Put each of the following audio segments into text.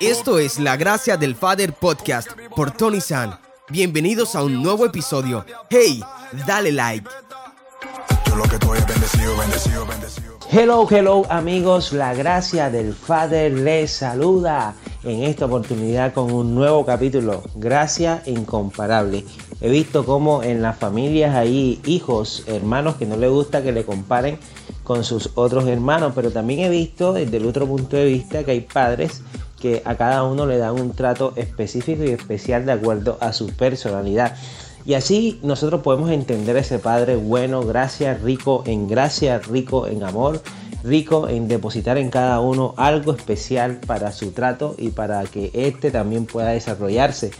Esto es La Gracia del Father Podcast por Tony San. Bienvenidos a un nuevo episodio. Hey, dale like. Hello, hello amigos, la gracia del Father les saluda en esta oportunidad con un nuevo capítulo, Gracia Incomparable. He visto como en las familias hay hijos, hermanos que no les gusta que le comparen con sus otros hermanos, pero también he visto desde el otro punto de vista que hay padres que a cada uno le dan un trato específico y especial de acuerdo a su personalidad. Y así nosotros podemos entender ese Padre bueno, gracia, rico en gracia, rico en amor, rico en depositar en cada uno algo especial para su trato y para que éste también pueda desarrollarse.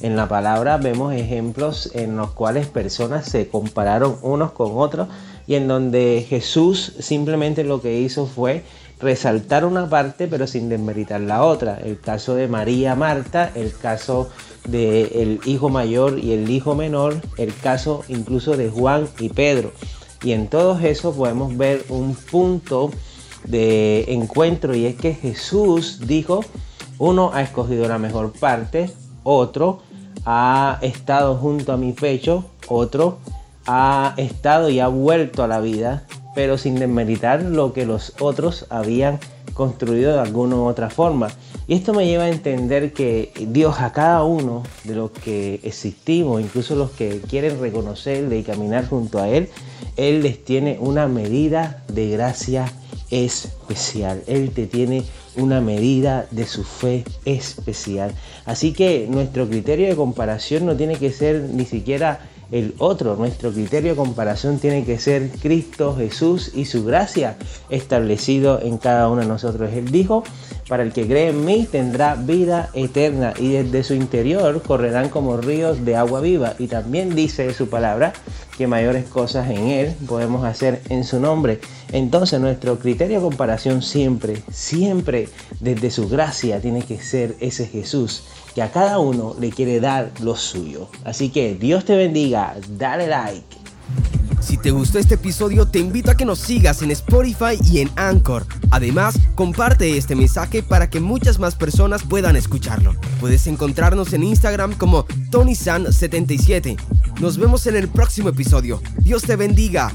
En la palabra vemos ejemplos en los cuales personas se compararon unos con otros y en donde Jesús simplemente lo que hizo fue resaltar una parte pero sin desmeritar la otra. El caso de María Marta, el caso del hijo mayor y el hijo menor, el caso incluso de Juan y Pedro. Y en todo eso podemos ver un punto de encuentro y es que Jesús dijo, uno ha escogido la mejor parte, otro ha estado junto a mi pecho, otro ha estado y ha vuelto a la vida pero sin desmeritar lo que los otros habían construido de alguna u otra forma. Y esto me lleva a entender que Dios a cada uno de los que existimos, incluso los que quieren reconocerle y caminar junto a Él, Él les tiene una medida de gracia especial. Él te tiene una medida de su fe especial. Así que nuestro criterio de comparación no tiene que ser ni siquiera el otro. Nuestro criterio de comparación tiene que ser Cristo Jesús y su gracia establecido en cada uno de nosotros. Él dijo, para el que cree en mí tendrá vida eterna y desde su interior correrán como ríos de agua viva. Y también dice su palabra que mayores cosas en Él podemos hacer en su nombre. Entonces nuestro criterio de comparación siempre, siempre desde su gracia tiene que ser ese Jesús que a cada uno le quiere dar lo suyo. Así que Dios te bendiga, dale like. Si te gustó este episodio, te invito a que nos sigas en Spotify y en Anchor. Además, comparte este mensaje para que muchas más personas puedan escucharlo. Puedes encontrarnos en Instagram como TonySan77. Nos vemos en el próximo episodio. Dios te bendiga.